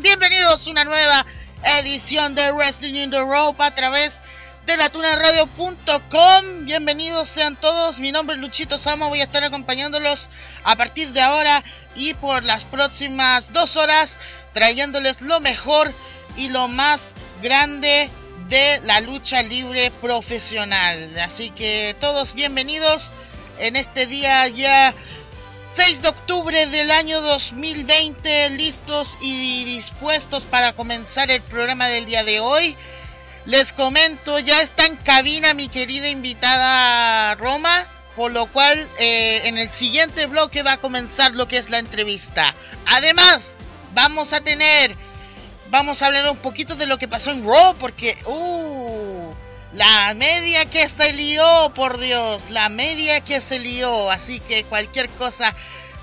Bienvenidos a una nueva edición de Wrestling in the Rope a través de latunaradio.com. Bienvenidos sean todos, mi nombre es Luchito Sama, voy a estar acompañándolos a partir de ahora y por las próximas dos horas, trayéndoles lo mejor y lo más grande de la lucha libre profesional. Así que todos bienvenidos en este día ya 6 de octubre del año 2020, listos y dispuestos para comenzar el programa del día de hoy. Les comento, ya está en cabina mi querida invitada Roma, por lo cual eh, en el siguiente bloque va a comenzar lo que es la entrevista. Además, vamos a tener, vamos a hablar un poquito de lo que pasó en Raw, porque, uh, la media que se lió, por Dios, la media que se lió. Así que cualquier cosa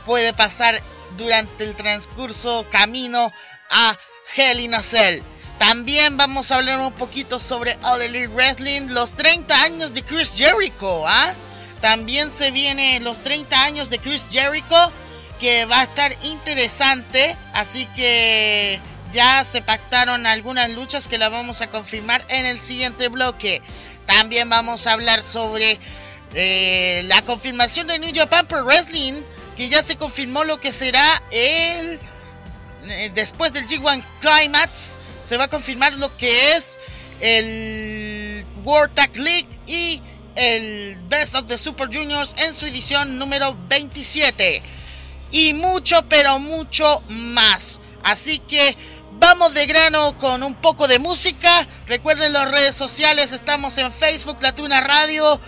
puede pasar durante el transcurso camino a Hell in a Cell. También vamos a hablar un poquito sobre All Elite Wrestling, los 30 años de Chris Jericho, ¿ah? También se viene los 30 años de Chris Jericho, que va a estar interesante, así que ya se pactaron algunas luchas que las vamos a confirmar en el siguiente bloque. También vamos a hablar sobre eh, la confirmación de New Japan Pro Wrestling, que ya se confirmó lo que será el eh, después del G1 Climax, se va a confirmar lo que es el World Tag League y el Best of the Super Juniors en su edición número 27. Y mucho, pero mucho más. Así que Vamos de grano con un poco de música. Recuerden las redes sociales, estamos en Facebook, Latuna Radio.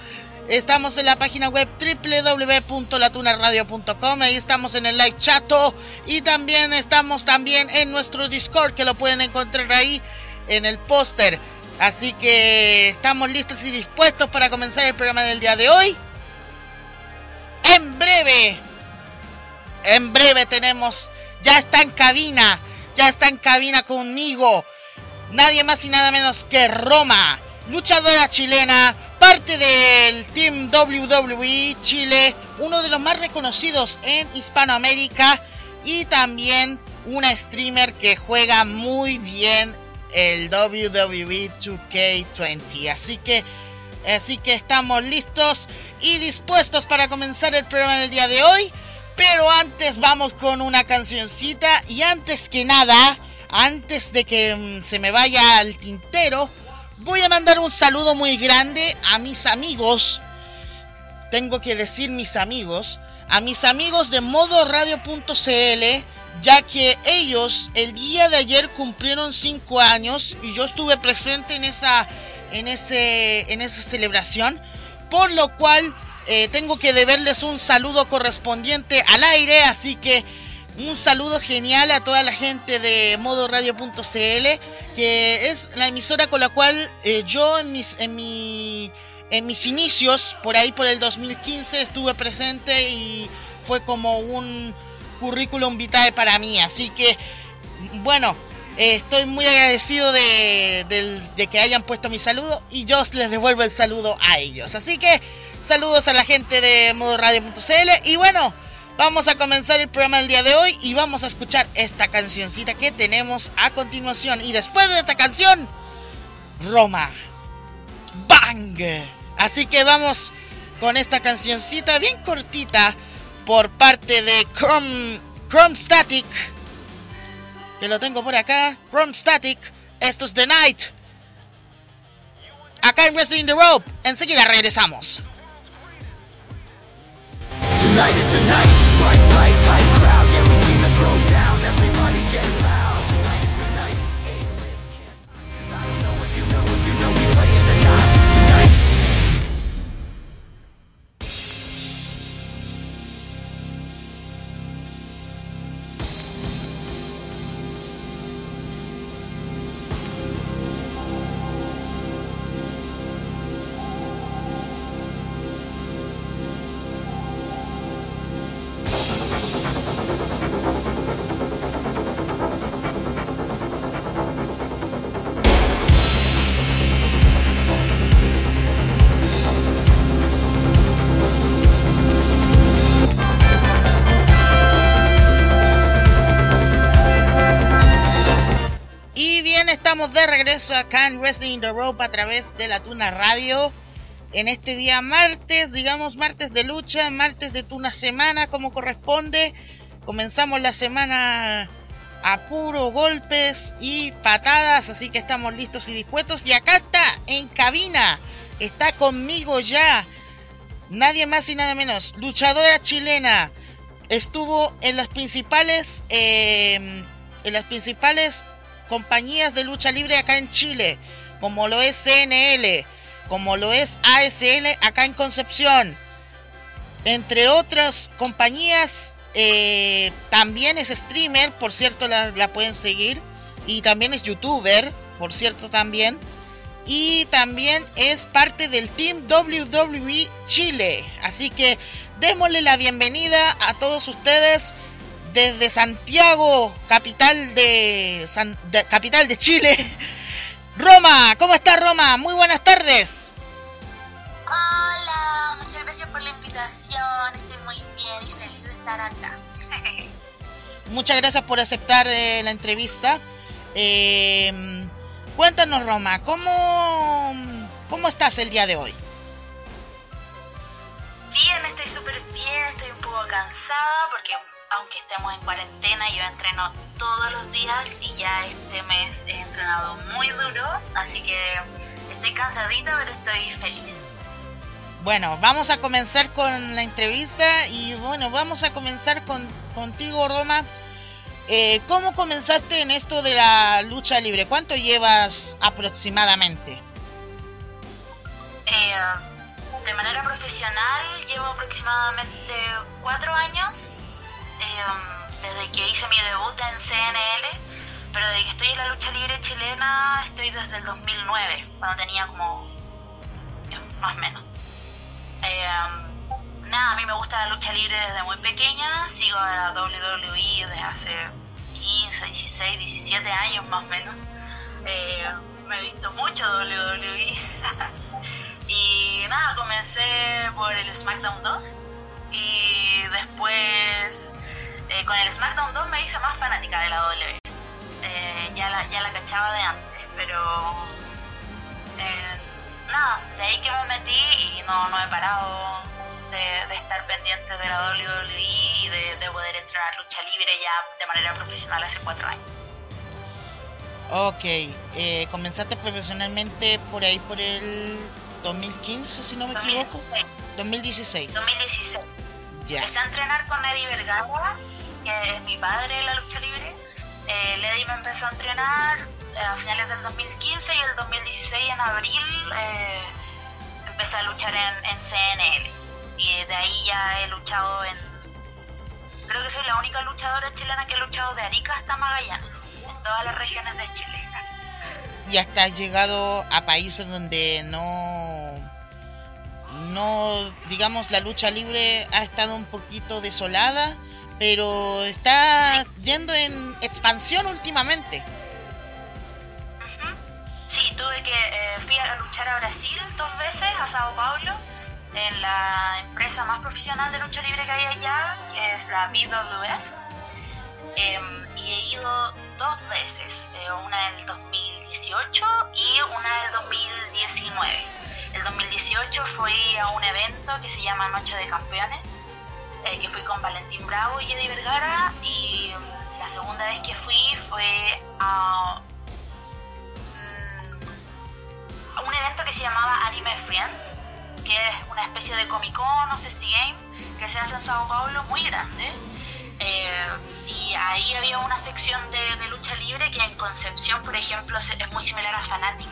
Estamos en la página web www.latunaradio.com. Ahí estamos en el live chato. Y también estamos también en nuestro Discord, que lo pueden encontrar ahí en el póster. Así que estamos listos y dispuestos para comenzar el programa del día de hoy. En breve, en breve tenemos, ya está en cabina ya está en cabina conmigo. Nadie más y nada menos que Roma, luchadora chilena, parte del Team WWE Chile, uno de los más reconocidos en Hispanoamérica y también una streamer que juega muy bien el WWE 2K20. Así que así que estamos listos y dispuestos para comenzar el programa del día de hoy. Pero antes vamos con una cancioncita y antes que nada, antes de que mm, se me vaya al tintero, voy a mandar un saludo muy grande a mis amigos. Tengo que decir mis amigos, a mis amigos de modoradio.cl, ya que ellos el día de ayer cumplieron 5 años y yo estuve presente en esa en ese en esa celebración, por lo cual eh, tengo que deberles un saludo correspondiente al aire, así que un saludo genial a toda la gente de modoradio.cl, que es la emisora con la cual eh, yo en mis, en, mi, en mis inicios, por ahí por el 2015, estuve presente y fue como un currículum vitae para mí. Así que, bueno, eh, estoy muy agradecido de, de que hayan puesto mi saludo y yo les devuelvo el saludo a ellos. Así que... Saludos a la gente de modoradio.cl y bueno, vamos a comenzar el programa del día de hoy y vamos a escuchar esta cancioncita que tenemos a continuación. Y después de esta canción, Roma. Bang. Así que vamos con esta cancioncita bien cortita por parte de Chrome, Chrome Static. Que lo tengo por acá. Chrome Static. Esto es The Night. Acá en Wrestling the Rope. Enseguida regresamos. Tonight is the night, de regreso acá en Wrestling the Rope a través de la Tuna Radio. En este día martes, digamos martes de lucha, martes de Tuna Semana como corresponde. Comenzamos la semana a puro golpes y patadas, así que estamos listos y dispuestos. Y acá está, en cabina, está conmigo ya, nadie más y nada menos, luchadora chilena. Estuvo en las principales, eh, en las principales compañías de lucha libre acá en Chile, como lo es CNL, como lo es ASL acá en Concepción, entre otras compañías, eh, también es streamer, por cierto la, la pueden seguir, y también es youtuber, por cierto también, y también es parte del Team WWE Chile, así que démosle la bienvenida a todos ustedes desde Santiago, capital de, capital de Chile. Roma, ¿cómo está Roma? Muy buenas tardes. Hola, muchas gracias por la invitación. Estoy muy bien y feliz de estar acá. muchas gracias por aceptar eh, la entrevista. Eh, cuéntanos, Roma, ¿cómo, ¿cómo estás el día de hoy? Bien, estoy súper bien, estoy un poco cansada porque aunque estemos en cuarentena, yo entreno todos los días y ya este mes he entrenado muy duro, así que estoy cansadita, pero estoy feliz. Bueno, vamos a comenzar con la entrevista y bueno, vamos a comenzar con, contigo, Roma. Eh, ¿Cómo comenzaste en esto de la lucha libre? ¿Cuánto llevas aproximadamente? Eh, de manera profesional llevo aproximadamente cuatro años Em, desde que hice mi debut en CNL, pero desde que estoy en la lucha libre chilena estoy desde el 2009, cuando tenía como em, más o menos. Em, nada, a mí me gusta la lucha libre desde muy pequeña, sigo a la WWE desde hace 15, 16, 17 años más o menos. me he visto mucho WWE. y nada, comencé por el SmackDown 2 y después eh, con el SmackDown 2 me hice más fanática de la W. Eh, ya, la, ya la cachaba de antes, pero eh, nada, de ahí que me metí y no, no he parado de, estar pendiente de la WWE y de, poder entrenar lucha libre ya de manera profesional hace cuatro años. Ok, comenzaste profesionalmente por ahí por el 2015, si no me equivoco. 2016. 2016. Ya. Empecé a entrenar con Eddie Vergara que es mi padre en la lucha libre. Eh, Lady me empezó a entrenar eh, a finales del 2015 y el 2016 en abril eh, empecé a luchar en, CNL. Y de ahí ya he luchado en... Creo que soy la única luchadora chilena que he luchado de Arica hasta Magallanes, en todas las regiones de Chile. Y hasta has llegado a países donde no no, digamos, la lucha libre ha estado un poquito desolada pero está yendo en expansión últimamente. Sí, tuve que eh, fui a luchar a Brasil dos veces, a Sao Paulo, en la empresa más profesional de lucha libre que hay allá, que es la BWF. Em, y he ido dos veces, eh, una en el 2018 y una en el 2019. El 2018 fui a un evento que se llama Noche de Campeones, eh, que fui con Valentín Bravo y Eddie Vergara y la segunda vez que fui fue a, mm, un evento que se llamaba Anime Friends, que es una especie de Comic Con o Game que se hace en Sao Paulo muy grande. Eh, y ahí había una sección de, lucha libre que en Concepción, por ejemplo, es muy similar a Fanatic,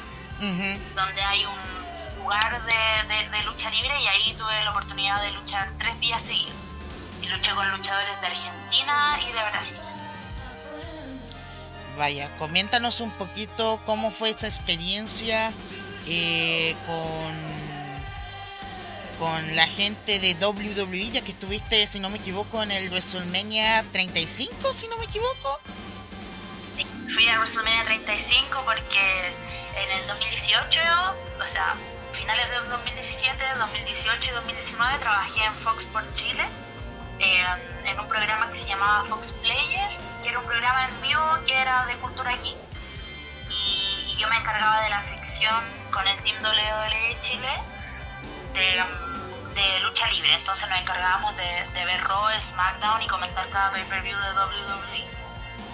donde hay un lugar de, de, lucha libre y ahí tuve la oportunidad de luchar tres días seguidos y luché con luchadores de Argentina y de Brasil. Vaya, coméntanos un poquito cómo fue esa experiencia eh, con con la gente de WWE, ya que estuviste, si no me equivoco, en el WrestleMania 35, si no me equivoco. fui a WrestleMania 35 porque en el 2018, o sea, finales del 2017, 2018 y 2019 trabajé en Fox por Chile eh, en un programa que se llamaba Fox Player, que era un programa en vivo que era de cultura aquí. Y yo me encargaba de la sección con el Team WWE Chile de, lucha libre. Entonces nos encargábamos de, ver Raw, SmackDown y comentar cada pay-per-view de WWE.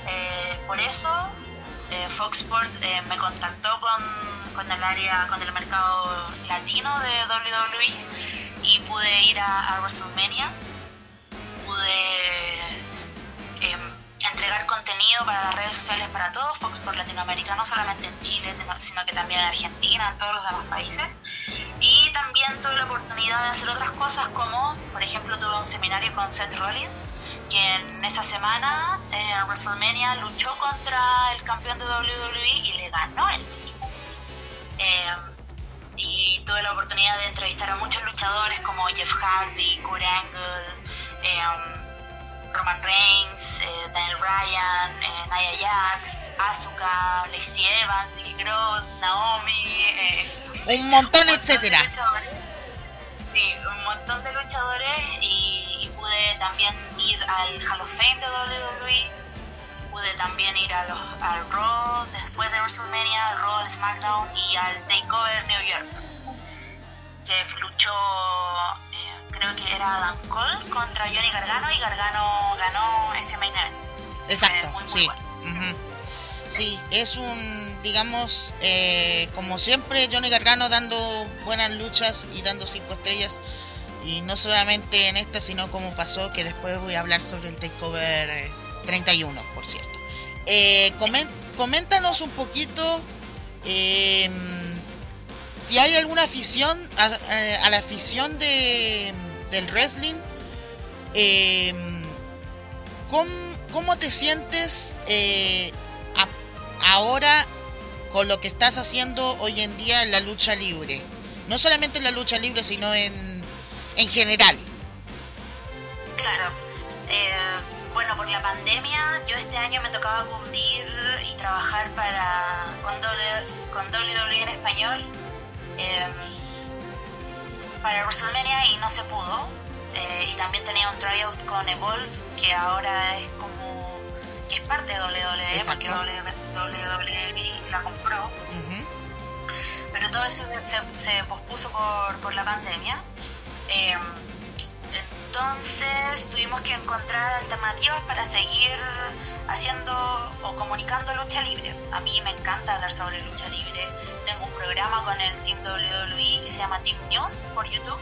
Eh, por eso eh, Fox Sports eh, me contactó con, con, el área, con el mercado latino de WWE y pude ir a WrestleMania. Pude em, entregar contenido para las redes sociales para todo Fox por Latinoamérica, no solamente en Chile, sino que también en Argentina, en todos los demás países. Y también tuve la oportunidad de hacer otras cosas como, por ejemplo, tuve un seminario con Seth Rollins, que en esa semana en WrestleMania luchó contra el campeón de WWE y le ganó el eh, y tuve la oportunidad de entrevistar a muchos luchadores como Jeff Hardy, Kurt Angle, eh, Roman Reigns, eh, Daniel Bryan, eh, Nia Jax, Asuka, Lacey Evans, Nikki Cross, Naomi, un montón, etcétera. Sí, un montón de luchadores y, pude también ir al Hall of Fame de WWE, pude también ir a los, al Raw después de WrestleMania, al Raw, al SmackDown y al Takeover New York, que luchó creo que era Adam Cole contra Johnny Gargano y Gargano ganó ese main event. Exacto, sí. Sí, es un, digamos, eh, como siempre, Johnny Gargano dando buenas luchas y dando cinco estrellas. Y no solamente en esta, sino como pasó, que después voy a hablar sobre el Takeover 31, eh, por cierto. Eh, coméntanos un poquito em, si hay alguna afición a, a la afición de del wrestling. Eh, ¿cómo, te sientes eh, ahora con lo que estás haciendo hoy en día en la lucha libre? No solamente en la lucha libre, sino en, en general. Claro. Eh, bueno, por la pandemia, yo este año me tocaba cubrir y trabajar para con, con WWE en español. Eh, para WrestleMania y no se pudo. Eh, y también tenía un tryout con Evolve, que ahora es como. que es parte de WWE, porque WWE la compró. Pero todo eso se, pospuso por, por, la pandemia. Eh, entonces tuvimos que encontrar alternativas para seguir haciendo o comunicando lucha libre. A mí me encanta hablar sobre lucha libre. Tengo un programa con el Team WWE que se llama Team News por YouTube,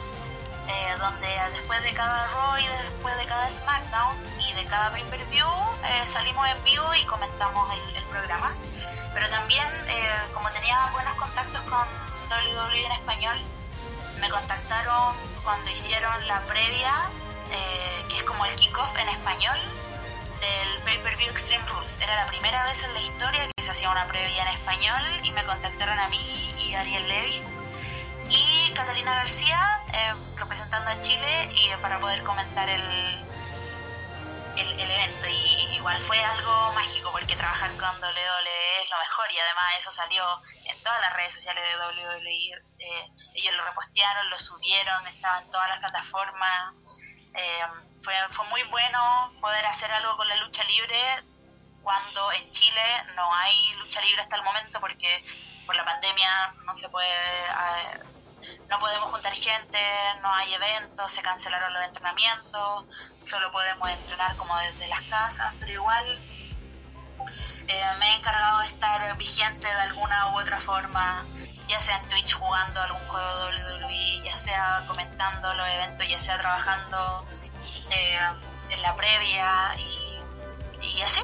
eh, donde después de cada Raw y después de cada SmackDown y de cada pay-per-view eh, salimos en vivo y comentamos el, programa. Pero también, eh, como tenía buenos contactos con WWE en español, me contactaron cuando hicieron la previa, que es como el kickoff en español, del pay-per-view Extreme Rules. Era la primera vez en la historia que se hacía una previa en español y me contactaron a mí y Ariel Levy y Catalina García eh, representando a Chile y para poder comentar el, el, evento. Y igual fue algo mágico porque trabajar con WWE es lo mejor y además eso salió en todas las redes sociales de WWE eh, ellos lo repostearon, lo subieron, estaba en todas las plataformas eh, fue, fue muy bueno poder hacer algo con la lucha libre cuando en Chile no hay lucha libre hasta el momento porque por la pandemia no se puede no podemos juntar gente, no hay eventos, se cancelaron los entrenamientos, solo podemos entrenar como desde las casas, pero igual eh, me he encargado de estar vigente de alguna u otra forma, ya sea en Twitch jugando algún juego de WWE, ya sea comentando los eventos, ya sea trabajando eh, en la previa y, y así.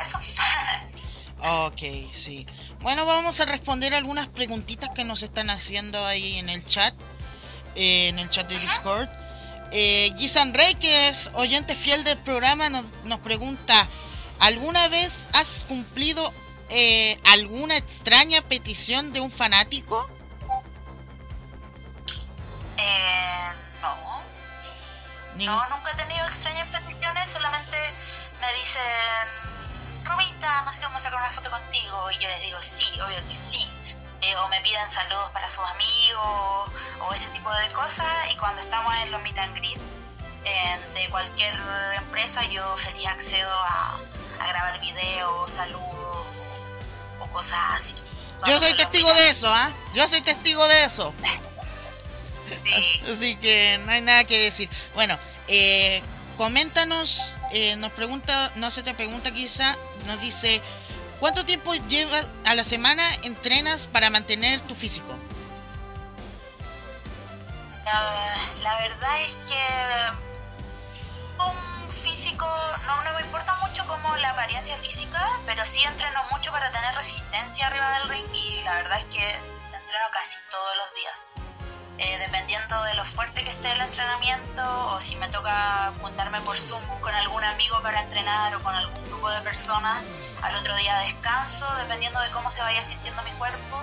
Eso. ok, sí. Bueno, vamos a responder algunas preguntitas que nos están haciendo ahí en el chat, eh, en el chat de Discord. Eh, Gisan Rey, que es oyente fiel del programa, nos, nos pregunta, ¿alguna vez has cumplido eh, alguna extraña petición de un fanático? Eh, no. No, nunca he tenido extrañas peticiones, solamente me dicen, Rubita, nos queremos sacar una foto contigo. Y yo les digo, sí, obvio que sí. Eh, o me piden saludos para sus amigos, o ese tipo de cosas. Y cuando estamos en los meet and greet de cualquier empresa, yo feliz accedo a, a grabar videos, saludos cosas así. Yo soy testigo de eso, ¿ah? Yo soy testigo de eso. sí. Así que no hay nada que decir. Bueno, eh, coméntanos, eh, nos pregunta, no se te pregunta quizá, nos dice, ¿cuánto tiempo llevas a la semana entrenas para mantener tu físico? la verdad es que físico no, me importa mucho como la apariencia física, pero sí entreno mucho para tener resistencia arriba del ring y la verdad es que entreno casi todos los días. Eh, dependiendo de lo fuerte que esté el entrenamiento o si me toca juntarme por Zoom con algún amigo para entrenar o con algún grupo de personas, al otro día descanso, dependiendo de cómo se vaya sintiendo mi cuerpo,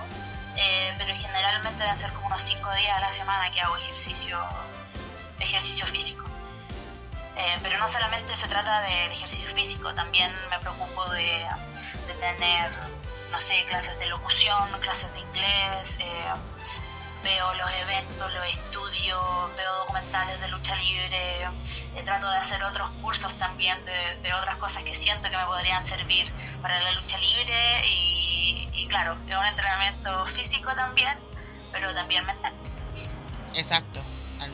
eh, pero generalmente deben ser como unos 5 días a la semana que hago ejercicio, ejercicio físico. Eh, pero no solamente se trata del ejercicio físico, también me preocupo de, tener, no sé, clases de locución, clases de inglés, veo los eventos, los estudio, veo documentales de lucha libre, eh, trato de hacer otros cursos también de, otras cosas que siento que me podrían servir para la lucha libre y, y claro, es un entrenamiento físico también, pero también mental. Exacto,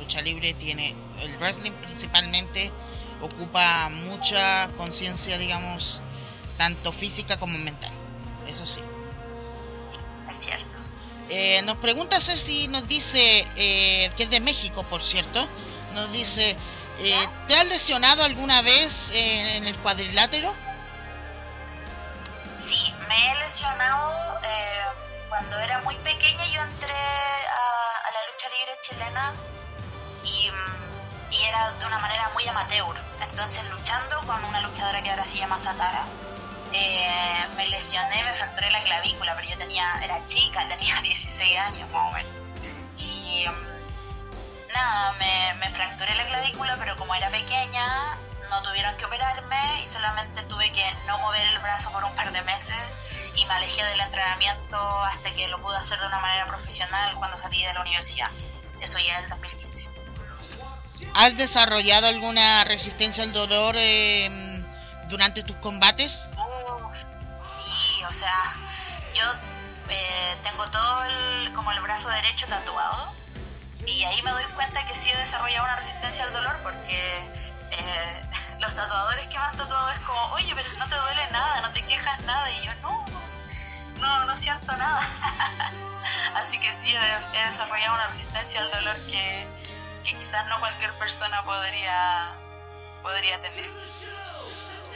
lucha libre tiene, el wrestling principalmente ocupa mucha conciencia, digamos, tanto física como mental, eso sí. Es cierto. Eh, nos pregunta Ceci, nos dice, eh, que es de México, por cierto, nos dice, eh, ¿te has lesionado alguna vez en el cuadrilátero? Sí, me he lesionado cuando era muy pequeña, yo entré a, la lucha libre chilena y, y, era de una manera muy amateur, entonces luchando con una luchadora que ahora se llama Satara eh, me lesioné, me fracturé la clavícula, pero yo tenía, era chica, tenía 16 años más o menos. Y mm, nada, me, me fracturé la clavícula, pero como era pequeña, no tuvieron que operarme y solamente tuve que no mover el brazo por un par de meses y me alejé del entrenamiento hasta que lo pude hacer de una manera profesional cuando salí de la universidad. Eso ya en el 2015. ¿Has desarrollado alguna resistencia al dolor eh, durante tus combates? o sea, yo eh, tengo todo el, como el brazo derecho tatuado y ahí me doy cuenta que sí he desarrollado una resistencia al dolor porque eh, los tatuadores que me han tatuado es como, oye, pero no te duele nada, no te quejas nada y yo no, no, no siento nada. Así que sí he, desarrollado una resistencia al dolor que, que quizás no cualquier persona podría, podría tener.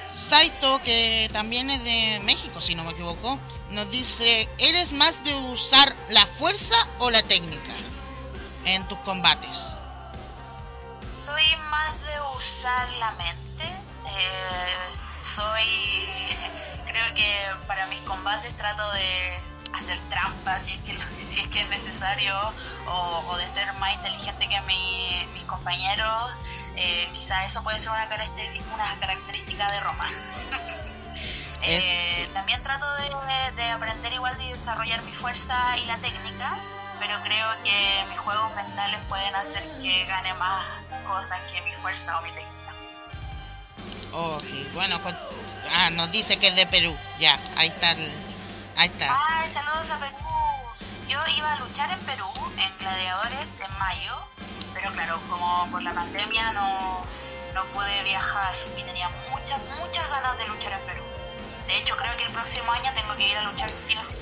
Saito, que también es de México, si no me equivoco, nos dice, ¿eres más de usar la fuerza o la técnica en tus combates? Soy más de usar la mente. Eh, soy, creo que para mis combates trato de hacer trampas si es que, si es, que es necesario o, de ser más inteligente que mis compañeros eh, quizá eso puede ser una, característica, una característica de Roma. Eh, también trato de, aprender igual de desarrollar mi fuerza y la técnica, pero creo que mis juegos mentales pueden hacer que gane más cosas que mi fuerza o mi técnica. Ok, bueno, ah, nos dice que es de Perú, ya, ahí está, ahí está. Ay, saludos a Perú. Yo iba a luchar en Perú, en Gladiadores, en mayo, pero claro, como por la pandemia no, no pude viajar y tenía muchas, muchas ganas de luchar en Perú. De hecho, creo que el próximo año tengo que ir a luchar sí o sí.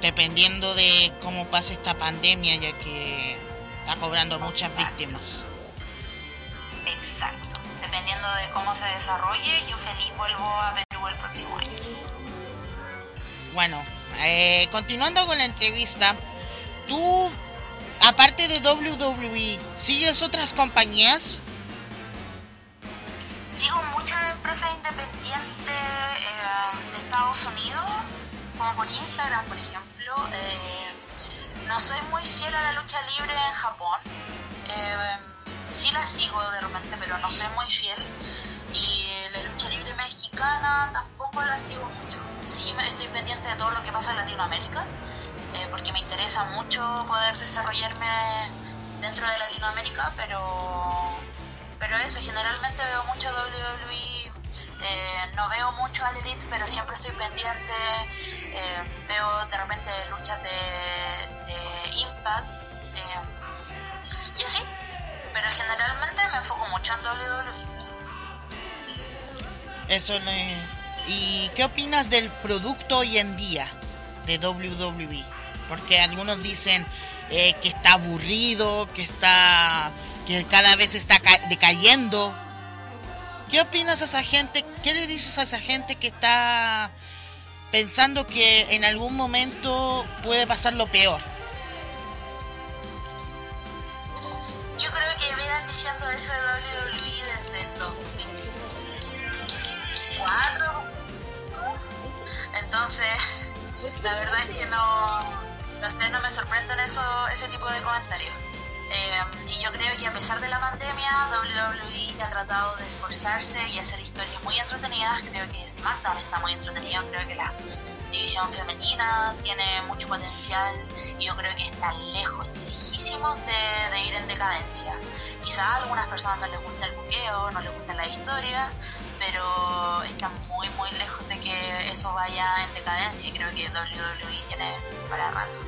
Dependiendo de cómo pase esta pandemia, ya que está cobrando muchas víctimas. Exacto. Dependiendo de cómo se desarrolle, yo feliz vuelvo a Perú el próximo año. Bueno, eh, continuando con la entrevista, tú aparte de WWE, ¿sigues otras compañías? Sigo muchas empresas independientes eh, de Estados Unidos, como por Instagram, por ejemplo. Eh, no soy muy fiel a la lucha libre en Japón. Eh, sí la sigo de repente, pero no soy muy fiel. Y la lucha libre tampoco la sigo mucho. Sí estoy pendiente de todo lo que pasa en Latinoamérica eh, porque me interesa mucho poder desarrollarme dentro de Latinoamérica, pero, pero eso, generalmente veo mucho WWE, eh, no veo mucho al Elite, pero siempre estoy pendiente eh, veo de repente luchas de, Impact y así, pero generalmente me enfoco mucho en WWE. Eso le... ¿Y qué opinas del producto hoy en día de WWE? Porque algunos dicen eh, que está aburrido, que está que cada vez está decayendo. ¿Qué opinas a esa gente? ¿Qué le dices a esa gente que está pensando que en algún momento puede pasar lo peor? Yo creo que vienen diciendo eso de WWE desde el 2024. Entonces, la verdad es que no, no, no me sorprenden eso, ese tipo de comentarios. Em, y yo creo que a pesar de la pandemia, WWE ha tratado de esforzarse y hacer historias muy entretenidas. Creo que SmackDown está muy entretenido, creo que la división femenina tiene mucho potencial y yo creo que está lejos, lejísimos de, ir en decadencia. Quizás a algunas personas no les gusta el buqueo, no les gusta la historia, pero están muy, muy lejos de que eso vaya en decadencia y creo que WWE tiene para rato.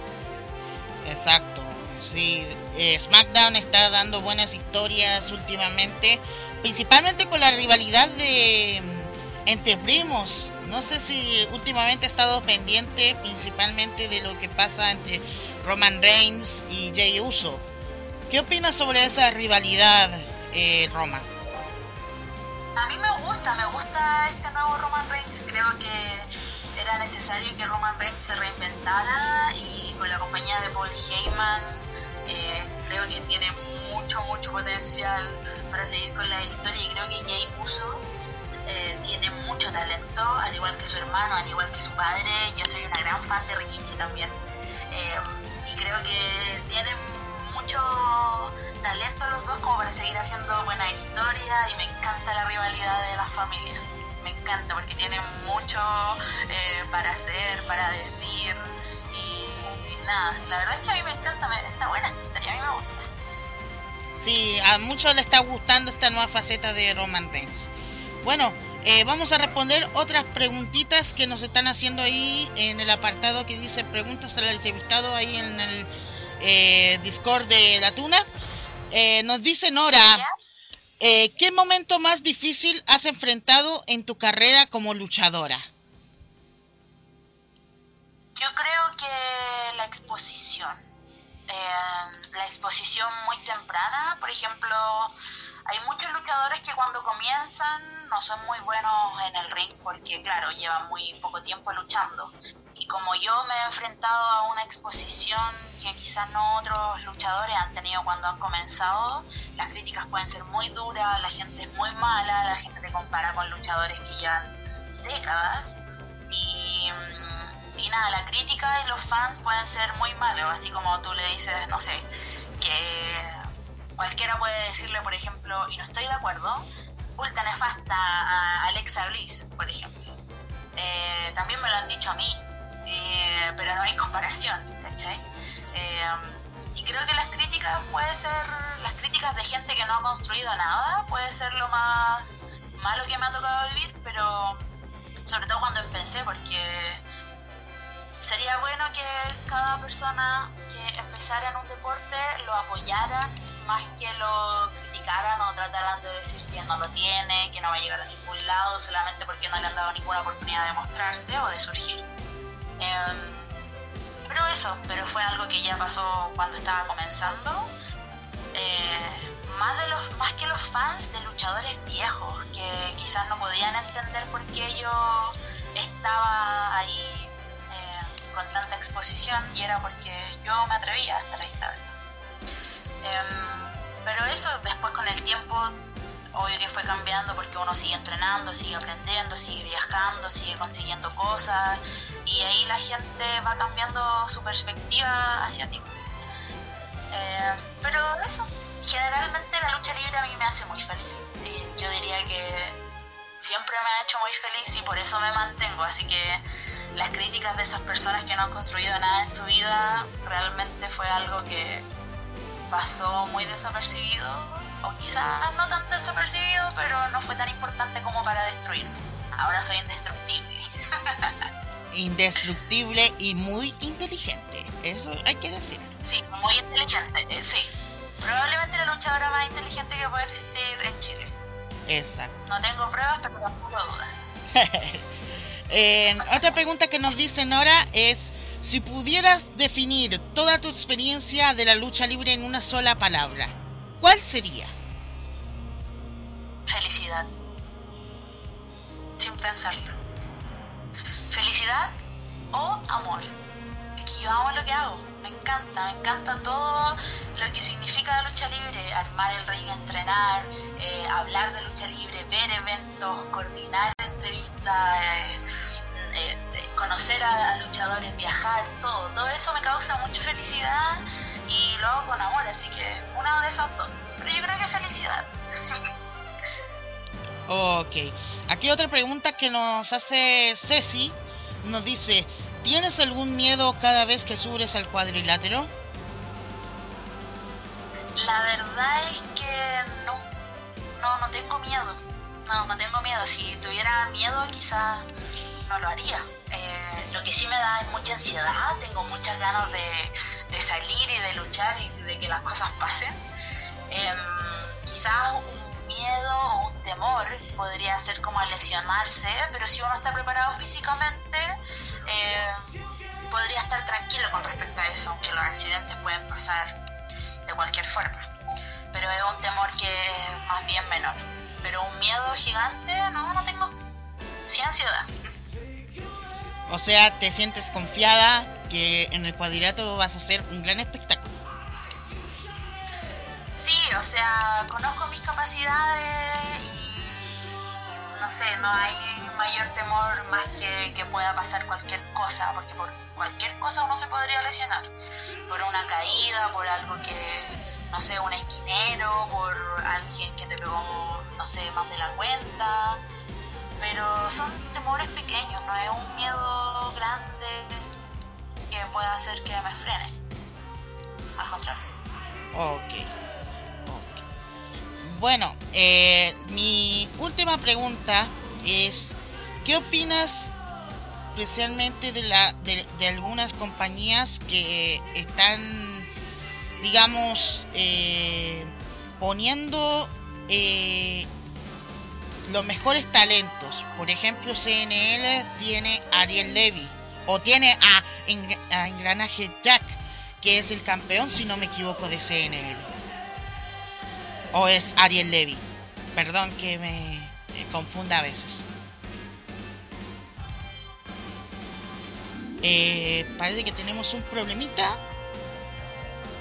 Exacto Sí, eh, SmackDown está dando buenas historias últimamente, principalmente con la rivalidad de mm, entre primos. No sé si últimamente ha estado pendiente principalmente de lo que pasa entre Roman Reigns y Jay Uso. ¿Qué opinas sobre esa rivalidad, eh, Roma? A mí me gusta, me gusta este nuevo Roman Reigns. Creo que era necesario que Roman Reigns se reinventara y con la compañía de Paul Heyman eh, creo que tiene mucho, mucho potencial para seguir con la historia y creo que Jay Uso eh, tiene mucho talento, al igual que su hermano, al igual que su padre. Yo soy una gran fan de Rikichi también. Eh, y creo que tienen mucho talento los dos como para seguir haciendo buena historia y me encanta la rivalidad de las familias. Me encanta porque tienen mucho para hacer, para decir nada, la verdad es que a mí me encanta, está buena esta historia, a mí me gusta. Sí, a muchos le está gustando esta nueva faceta de Roman Reigns. Bueno, eh, vamos a responder otras preguntitas que nos están haciendo ahí en el apartado que dice preguntas al entrevistado ahí en el eh, Discord de la Tuna. Eh, nos dice Nora, ¿qué momento más difícil has enfrentado en tu carrera como luchadora? Yo creo que la exposición, eh, la exposición muy temprana, por ejemplo, hay muchos luchadores que cuando comienzan no son muy buenos en el ring porque, claro, llevan muy poco tiempo luchando. Y como yo me he enfrentado a una exposición que quizás no otros luchadores han tenido cuando han comenzado, las críticas pueden ser muy duras, la gente es muy mala, la gente te compara con luchadores que llevan décadas. Y mm, y nada, la crítica y los fans pueden ser muy malos, así como tú le dices, no sé, que cualquiera puede decirle, por ejemplo, y no estoy de acuerdo, ultra nefasta a Alexa Bliss, por ejemplo. Eh, también me lo han dicho a mí, eh, pero no hay comparación, ¿cachai? Eh, y creo que las críticas puede ser, las críticas de gente que no ha construido nada, puede ser lo más malo que me ha tocado vivir, pero sobre todo cuando empecé, porque sería bueno que cada persona que empezara en un deporte lo apoyaran más que lo criticaran o trataran de decir que no lo tiene, que no va a llegar a ningún lado solamente porque no le han dado ninguna oportunidad de mostrarse o de surgir. Em, pero eso, pero fue algo que ya pasó cuando estaba comenzando. Eh, más, de los, más que los fans de luchadores viejos que quizás no podían entender por qué yo estaba ahí con tanta exposición y era porque yo me atrevía a estar ahí, em, pero eso después con el tiempo, obvio que fue cambiando porque uno sigue entrenando, sigue aprendiendo, sigue viajando, sigue consiguiendo cosas y ahí la gente va cambiando su perspectiva hacia ti. Em, pero eso, generalmente la lucha libre a mí me hace muy feliz. yo diría que siempre me ha hecho muy feliz y por eso me mantengo, así que las críticas de esas personas que no han construido nada en su vida realmente fue algo que pasó muy desapercibido, o quizás no tan desapercibido, pero no fue tan importante como para destruirme. Ahora soy indestructible. indestructible y muy inteligente. Eso hay que decir. Sí, muy inteligente, eh, sí. Probablemente la luchadora más inteligente que puede existir en Chile. Exacto. No tengo pruebas, pero tampoco dudas. eh, otra pregunta que nos dicen ahora es, si pudieras definir toda tu experiencia de la lucha libre en una sola palabra, ¿cuál sería? Felicidad. Sin pensarlo. Felicidad o amor. Es que yo amo lo que hago. Me encanta, me encanta todo lo que significa la lucha libre. Armar el ring, entrenar, eh, hablar de lucha libre, ver eventos, coordinar entrevistas, eh, eh, conocer a, luchadores, viajar, todo. Todo eso me causa mucha felicidad y lo hago con amor. Así que una de esas dos. Pero yo creo que felicidad. Ok. Aquí otra pregunta que nos hace Ceci. Nos dice, ¿tienes algún miedo cada vez que subes al cuadrilátero? La verdad es que no. No, no tengo miedo. No, no tengo miedo. Si tuviera miedo quizás no lo haría. Eh, lo que sí me da es mucha ansiedad. Tengo muchas ganas de, salir y de luchar y de que las cosas pasen. Em, quizás miedo o un temor podría ser como lesionarse, pero si uno está preparado físicamente, eh, podría estar tranquilo con respecto a eso, aunque los accidentes pueden pasar de cualquier forma. Pero es un temor que es más bien menor. Pero un miedo gigante, no, no tengo. Sí ansiedad. O sea, te sientes confiada que en el cuadrilátero vas a hacer un gran espectáculo. Sí, o sea, conozco mis capacidades y no sé, no hay mayor temor más que que pueda pasar cualquier cosa, porque por cualquier cosa uno se podría lesionar. Por una caída, por algo que, no sé, un esquinero, por alguien que te pegó, no sé, más de la cuenta. Pero son temores pequeños, no es un miedo grande que pueda hacer que me frene. Al contrario. Ok. Bueno, eh, mi última pregunta es, ¿qué opinas especialmente de, la, de, algunas compañías que están, digamos, eh, poniendo eh, los mejores talentos? Por ejemplo, CNL tiene Ariel Levy o tiene a, a Engranaje Jack, que es el campeón, si no me equivoco, de CNL o es Ariel Levy. Perdón que me confunda a veces. Eh, parece que tenemos un problemita.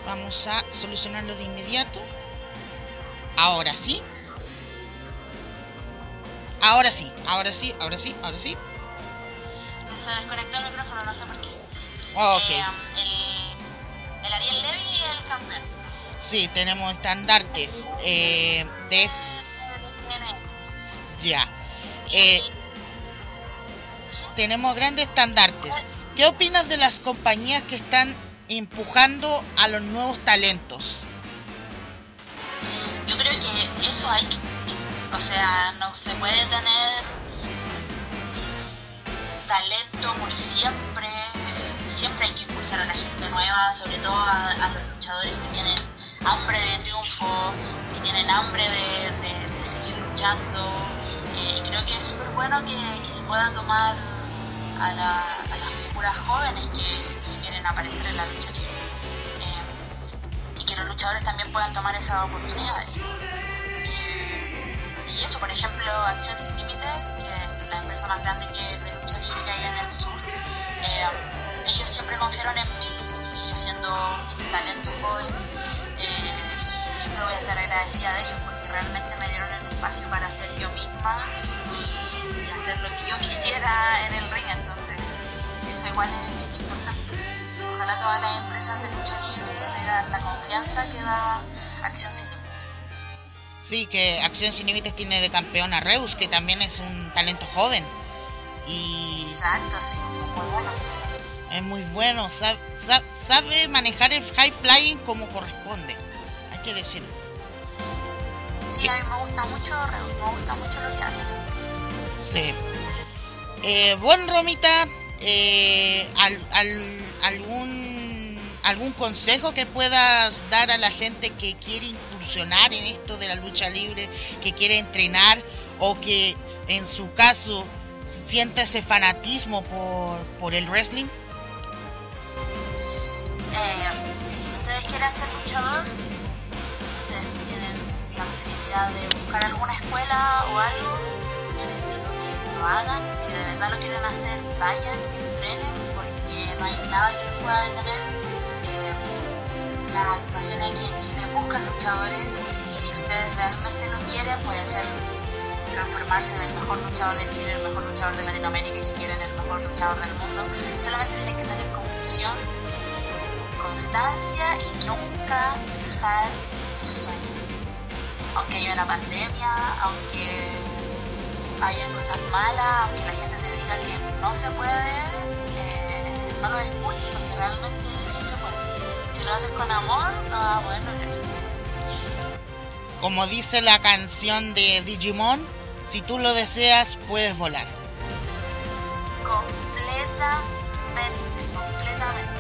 Vamos a solucionarlo de inmediato. Ahora sí. Ahora sí, ahora sí, ahora sí, ahora sí. Se desconectó el micrófono, no sé por qué. ok. Eh, el, el Ariel Levy y el campeón. Sí, tenemos estandartes eh, de... Ya. Eh, tenemos grandes estandartes. ¿Qué opinas de las compañías que están empujando a los nuevos talentos? Yo creo que eso hay que... O sea, no se puede tener talento por siempre. Siempre hay que impulsar a la gente nueva, sobre todo a, los luchadores que tienen hambre de triunfo, que tienen hambre de, seguir luchando. Eh, y creo que es súper bueno que, se puedan tomar a, las figuras jóvenes que, quieren aparecer en la lucha libre. También puedan tomar esas oportunidades. Eh, y eso, por ejemplo, Acción Sin Límites, que la empresa más grande que de lucha libre que hay en el sur, ellos siempre confiaron en mí, y yo siendo un talento joven, eh, siempre voy a estar agradecida de ellos porque realmente me dieron el espacio para ser yo misma y, hacer lo que yo quisiera en el ring, entonces eso igual es, importante. Ojalá todas las empresas de lucha libre tengan la confianza que da Acción Sin Límites. Sí, que Acción Sin Límites tiene de campeón a Reus, que también es un talento joven. Y... Exacto, sí, muy bueno. Es muy bueno, sabe, sabe manejar el high flying como corresponde, hay que decirlo. Sí, a mí me gusta mucho, me gusta mucho lo que hace. Sí. Eh, bueno, Romita, eh, algún, algún consejo que puedas dar a la gente que quiere incursionar en esto de la lucha libre, que quiere entrenar o que en su caso siente ese fanatismo por, por el wrestling? Eh, si ustedes quieren ser luchador, ustedes tienen la posibilidad de buscar alguna escuela o algo. Que lo hagan. Si de verdad lo quieren hacer, vayan, entrenen, porque no hay nada que los pueda detener. Eh, las agrupaciones aquí en Chile buscan luchadores y si ustedes realmente lo quieren, pueden ser transformarse en el mejor luchador de Chile, el mejor luchador de Latinoamérica y si quieren el mejor luchador del mundo. Solamente tienen que tener convicción, constancia y nunca dejar sus sueños. Aunque haya una pandemia, aunque haya cosas malas, aunque la gente te diga que no se puede, eh, no lo escuches porque realmente sí se puede. Si lo haces con amor, no vas a poder Como dice la canción de Digimon, si tú lo deseas, puedes volar. Completamente, completamente.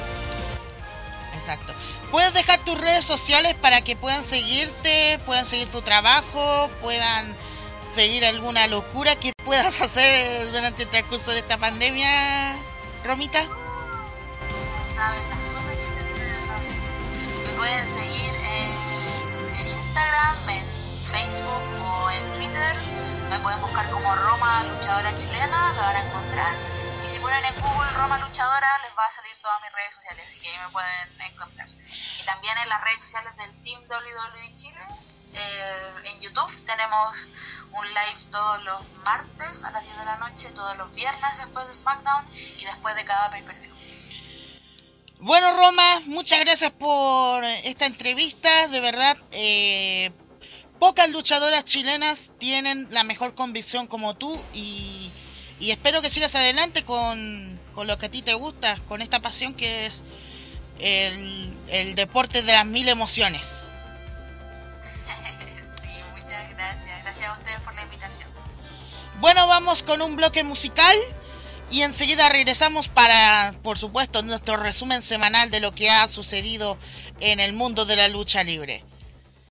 Exacto. Puedes dejar tus redes sociales para que puedan seguirte, puedan seguir tu trabajo, puedan seguir alguna locura que puedas hacer durante el transcurso de esta pandemia, Romita. Me pueden seguir en, en Instagram, en Facebook o en Twitter me pueden buscar como Roma Luchadora Chilena, me van a encontrar. Y si ponen en Google Roma Luchadora, les va a salir todas mis redes sociales, así que ahí me pueden encontrar. Y también en las redes sociales del Team WWE Chile, eh, en YouTube tenemos un live todos los martes a las 10 de la noche, todos los viernes después de SmackDown y después de cada pay-per-view. Bueno, Roma, muchas gracias por esta entrevista. De verdad, eh, pocas luchadoras chilenas tienen la mejor convicción como tú y, espero que sigas adelante con, lo que a ti te gusta, con esta pasión que es el deporte de las mil emociones. Bueno, vamos con un bloque musical y enseguida regresamos para, por supuesto, nuestro resumen semanal de lo que ha sucedido en el mundo de la lucha libre.